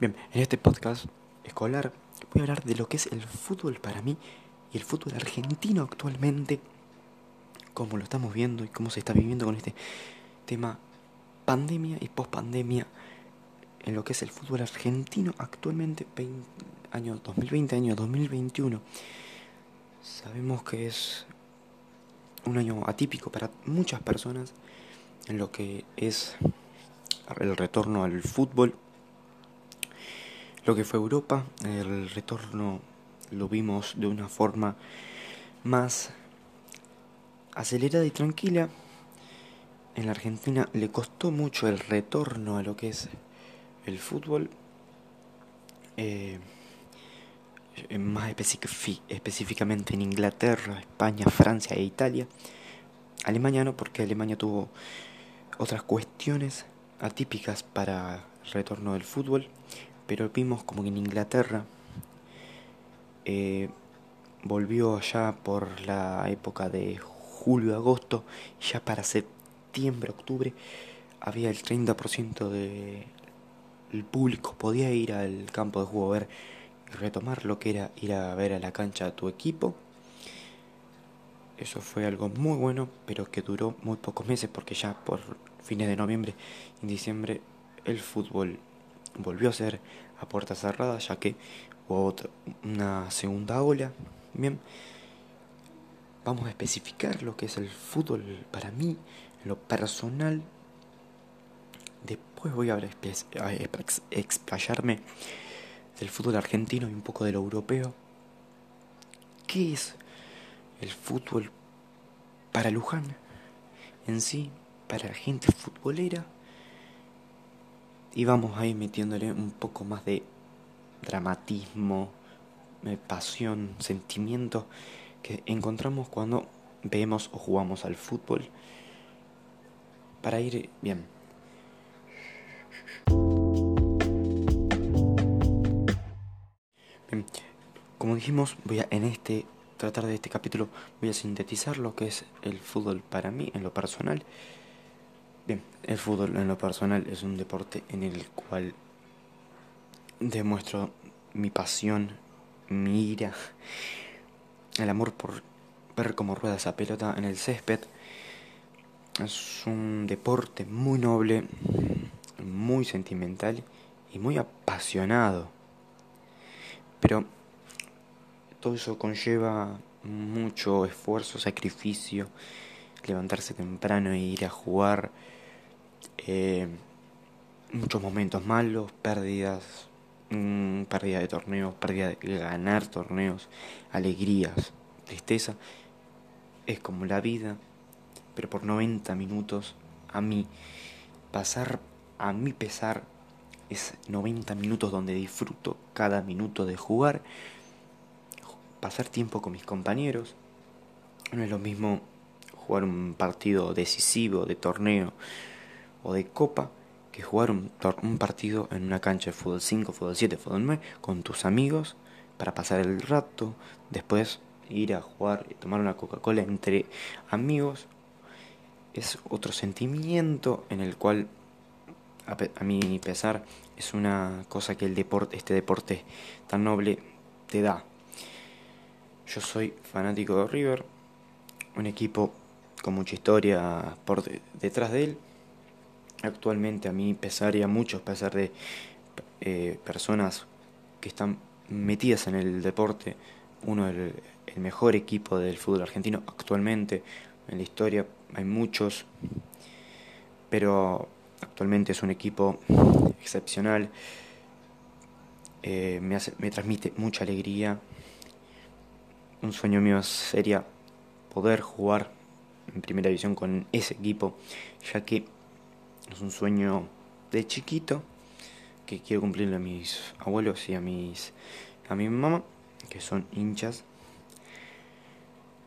Bien, en este podcast escolar voy a hablar de lo que es el fútbol para mí y el fútbol argentino actualmente, cómo lo estamos viendo y cómo se está viviendo con este tema pandemia y pospandemia en lo que es el fútbol argentino actualmente, año 2020, año 2021. Sabemos que es un año atípico para muchas personas en lo que es el retorno al fútbol lo que fue Europa, el retorno lo vimos de una forma más acelerada y tranquila. En la Argentina le costó mucho el retorno a lo que es el fútbol. Eh, más específicamente en Inglaterra, España, Francia e Italia. Alemania no, porque Alemania tuvo otras cuestiones atípicas para el retorno del fútbol pero vimos como que en Inglaterra eh, volvió allá por la época de julio-agosto, y ya para septiembre-octubre había el 30% del público podía ir al campo de juego a ver y retomar lo que era ir a ver a la cancha a tu equipo. Eso fue algo muy bueno, pero que duró muy pocos meses porque ya por fines de noviembre y diciembre el fútbol volvió a ser a puerta cerrada, ya que hubo otra, una segunda ola. Bien, vamos a especificar lo que es el fútbol para mí, lo personal. Después voy a, a explayarme del fútbol argentino y un poco del europeo. ¿Qué es el fútbol para Luján en sí, para la gente futbolera? Y vamos ahí metiéndole un poco más de dramatismo, de pasión, sentimiento que encontramos cuando vemos o jugamos al fútbol para ir bien. Bien, como dijimos, voy a en este tratar de este capítulo voy a sintetizar lo que es el fútbol para mí en lo personal Bien, el fútbol en lo personal es un deporte en el cual demuestro mi pasión, mi ira, el amor por ver cómo rueda esa pelota en el césped. Es un deporte muy noble, muy sentimental y muy apasionado. Pero todo eso conlleva mucho esfuerzo, sacrificio, levantarse temprano e ir a jugar eh, muchos momentos malos, pérdidas, mm, pérdida de torneos, pérdida de ganar torneos, alegrías, tristeza. Es como la vida, pero por 90 minutos a mí, pasar a mi pesar es 90 minutos donde disfruto cada minuto de jugar, pasar tiempo con mis compañeros. No es lo mismo jugar un partido decisivo de torneo de copa que jugar un, partido en una cancha de fútbol 5, fútbol 7, fútbol 9 con tus amigos para pasar el rato, después ir a jugar y tomar una Coca-Cola entre amigos. Es otro sentimiento en el cual a, a mi pesar es una cosa que el deporte, este deporte tan noble te da. Yo soy fanático de River, un equipo con mucha historia por detrás de él actualmente a mí pesar y a pesar de eh, personas que están metidas en el deporte, uno el mejor equipo del fútbol argentino actualmente en la historia, hay muchos, pero actualmente es un equipo excepcional, eh, me, hace, me transmite mucha alegría, un sueño mío sería poder jugar en primera división con ese equipo, ya que es un sueño de chiquito que quiero cumplirle a mis abuelos y a mis a mi mamá, que son hinchas.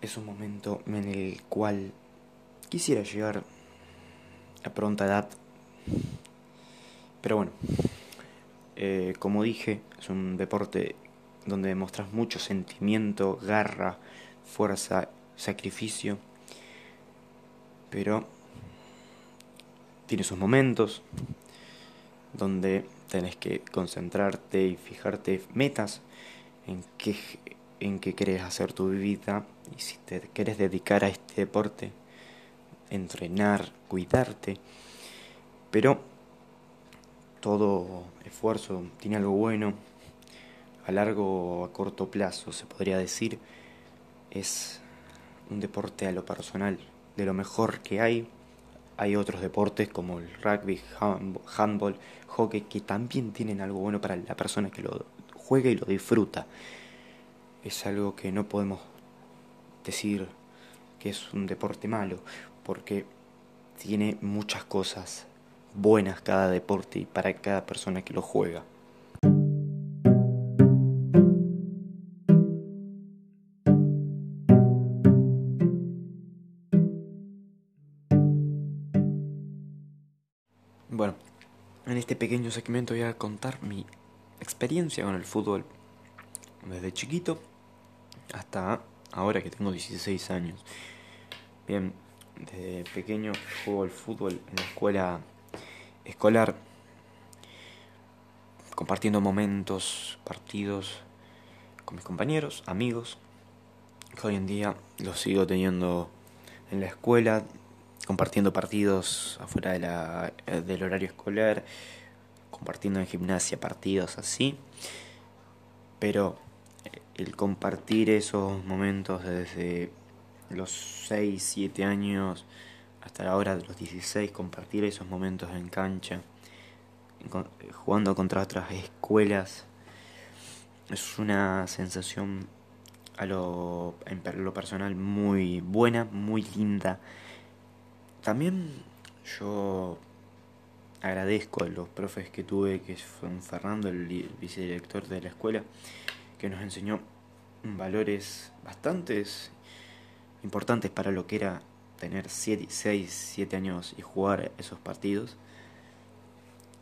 Es un momento en el cual quisiera llegar a pronta edad. Pero bueno, eh, como dije, es un deporte donde demostras mucho sentimiento, garra, fuerza, sacrificio. Pero tiene sus momentos donde tenés que concentrarte y fijarte metas en qué, en qué querés hacer tu vida y si te querés dedicar a este deporte, entrenar, cuidarte. Pero todo esfuerzo tiene algo bueno, a largo o a corto plazo se podría decir, es un deporte a lo personal, de lo mejor que hay. Hay otros deportes como el rugby, handball, hockey, que también tienen algo bueno para la persona que lo juega y lo disfruta. Es algo que no podemos decir que es un deporte malo, porque tiene muchas cosas buenas cada deporte y para cada persona que lo juega. Bueno, en este pequeño segmento voy a contar mi experiencia con el fútbol desde chiquito hasta ahora que tengo 16 años. Bien, desde pequeño juego el fútbol en la escuela escolar, compartiendo momentos, partidos con mis compañeros, amigos, que hoy en día los sigo teniendo en la escuela, compartiendo partidos afuera de la, eh, del horario escolar, compartiendo en gimnasia partidos así, pero eh, el compartir esos momentos desde los 6, 7 años hasta la hora de los 16, compartir esos momentos en cancha, jugando contra otras escuelas, es una sensación a lo, en lo personal muy buena, muy linda. También yo agradezco a los profes que tuve, que fue Fernando, el vicedirector de la escuela, que nos enseñó valores bastante importantes para lo que era tener 6, 7 años y jugar esos partidos,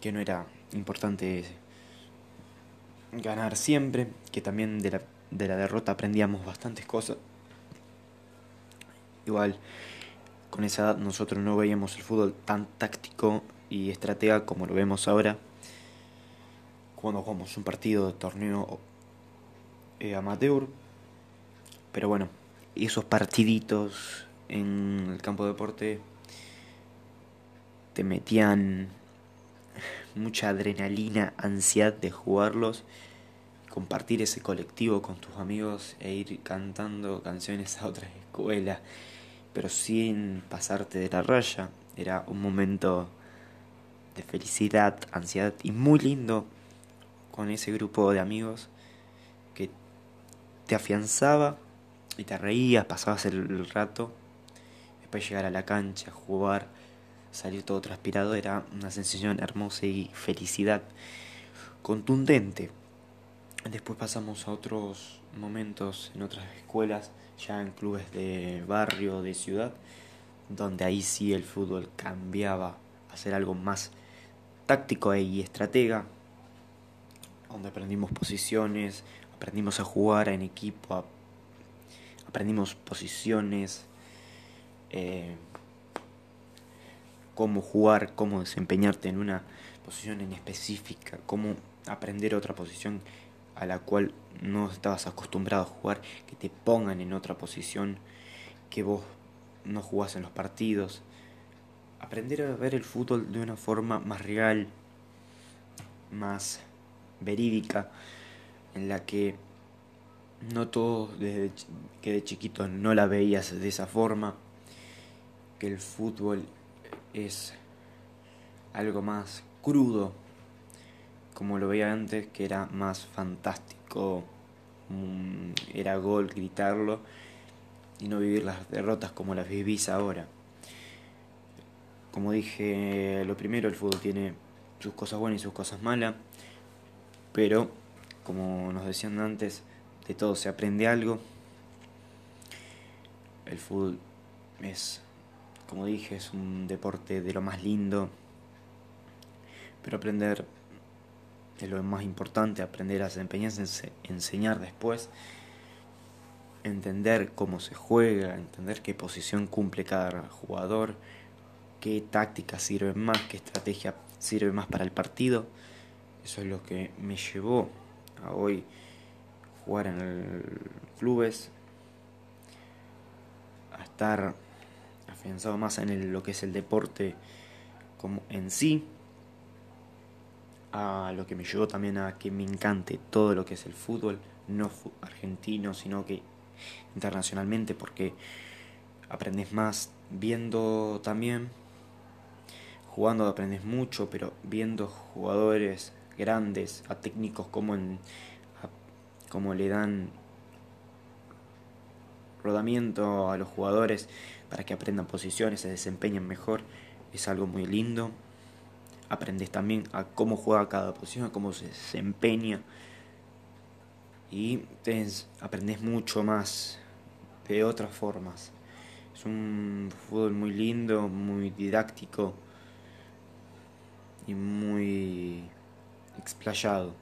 que no era importante ganar siempre, que también de la, de la derrota aprendíamos bastantes cosas. Igual, con esa edad nosotros no veíamos el fútbol tan táctico y estratega como lo vemos ahora. Cuando jugamos un partido de torneo eh, amateur. Pero bueno, esos partiditos en el campo de deporte te metían mucha adrenalina, ansiedad de jugarlos, compartir ese colectivo con tus amigos e ir cantando canciones a otras escuelas, pero sin pasarte de la raya. Era un momento de felicidad, ansiedad y muy lindo con ese grupo de amigos que te afianzaba y te reías, pasabas el rato después llegar a la cancha, jugar, salir todo transpirado, era una sensación hermosa y felicidad contundente. Después pasamos a otros momentos en otras escuelas, ya en clubes de barrio, de ciudad, donde ahí sí el fútbol cambiaba a ser algo más táctico y estratega, donde aprendimos posiciones, aprendimos a jugar en equipo, aprendimos posiciones, eh, cómo jugar, cómo desempeñarte en una posición en específica, cómo aprender otra posición a la cual no estabas acostumbrado a jugar, que te pongan en otra posición que vos no jugás en los partidos. Aprender a ver el fútbol de una forma más real, más verídica, en la que no todo desde que de chiquito no la veías de esa forma que el fútbol es algo más crudo, como lo veía antes, que era más fantástico, mm, era gol gritarlo y no vivir las derrotas como las vivís ahora. Como dije, lo primero, el fútbol tiene sus cosas buenas y sus cosas malas, pero como nos decían antes, de todo se aprende algo. El fútbol es como dije, es un deporte de lo más lindo, pero aprender es lo más importante, aprender a desempeñarse, enseñar después, entender cómo se juega, entender qué posición cumple cada jugador, qué táctica sirve más, qué estrategia sirve más para el partido, Eso es lo que me llevó a hoy jugar en el clubes, a estar afianzado más en lo que es el deporte como en sí, a lo que me llevó también a que me encante todo lo que es el fútbol, no argentino, sino que internacionalmente, porque aprendes más viendo también, jugando aprendes mucho, pero viendo jugadores grandes, a técnicos como, en, como le dan rodamiento a los jugadores para que aprendan posiciones, se desempeñen mejor, es algo muy lindo. Aprendes también a cómo juega cada posición, a cómo se desempeña. Y aprendes mucho más de otras formas. Es un fútbol muy lindo, muy didáctico y muy explayado.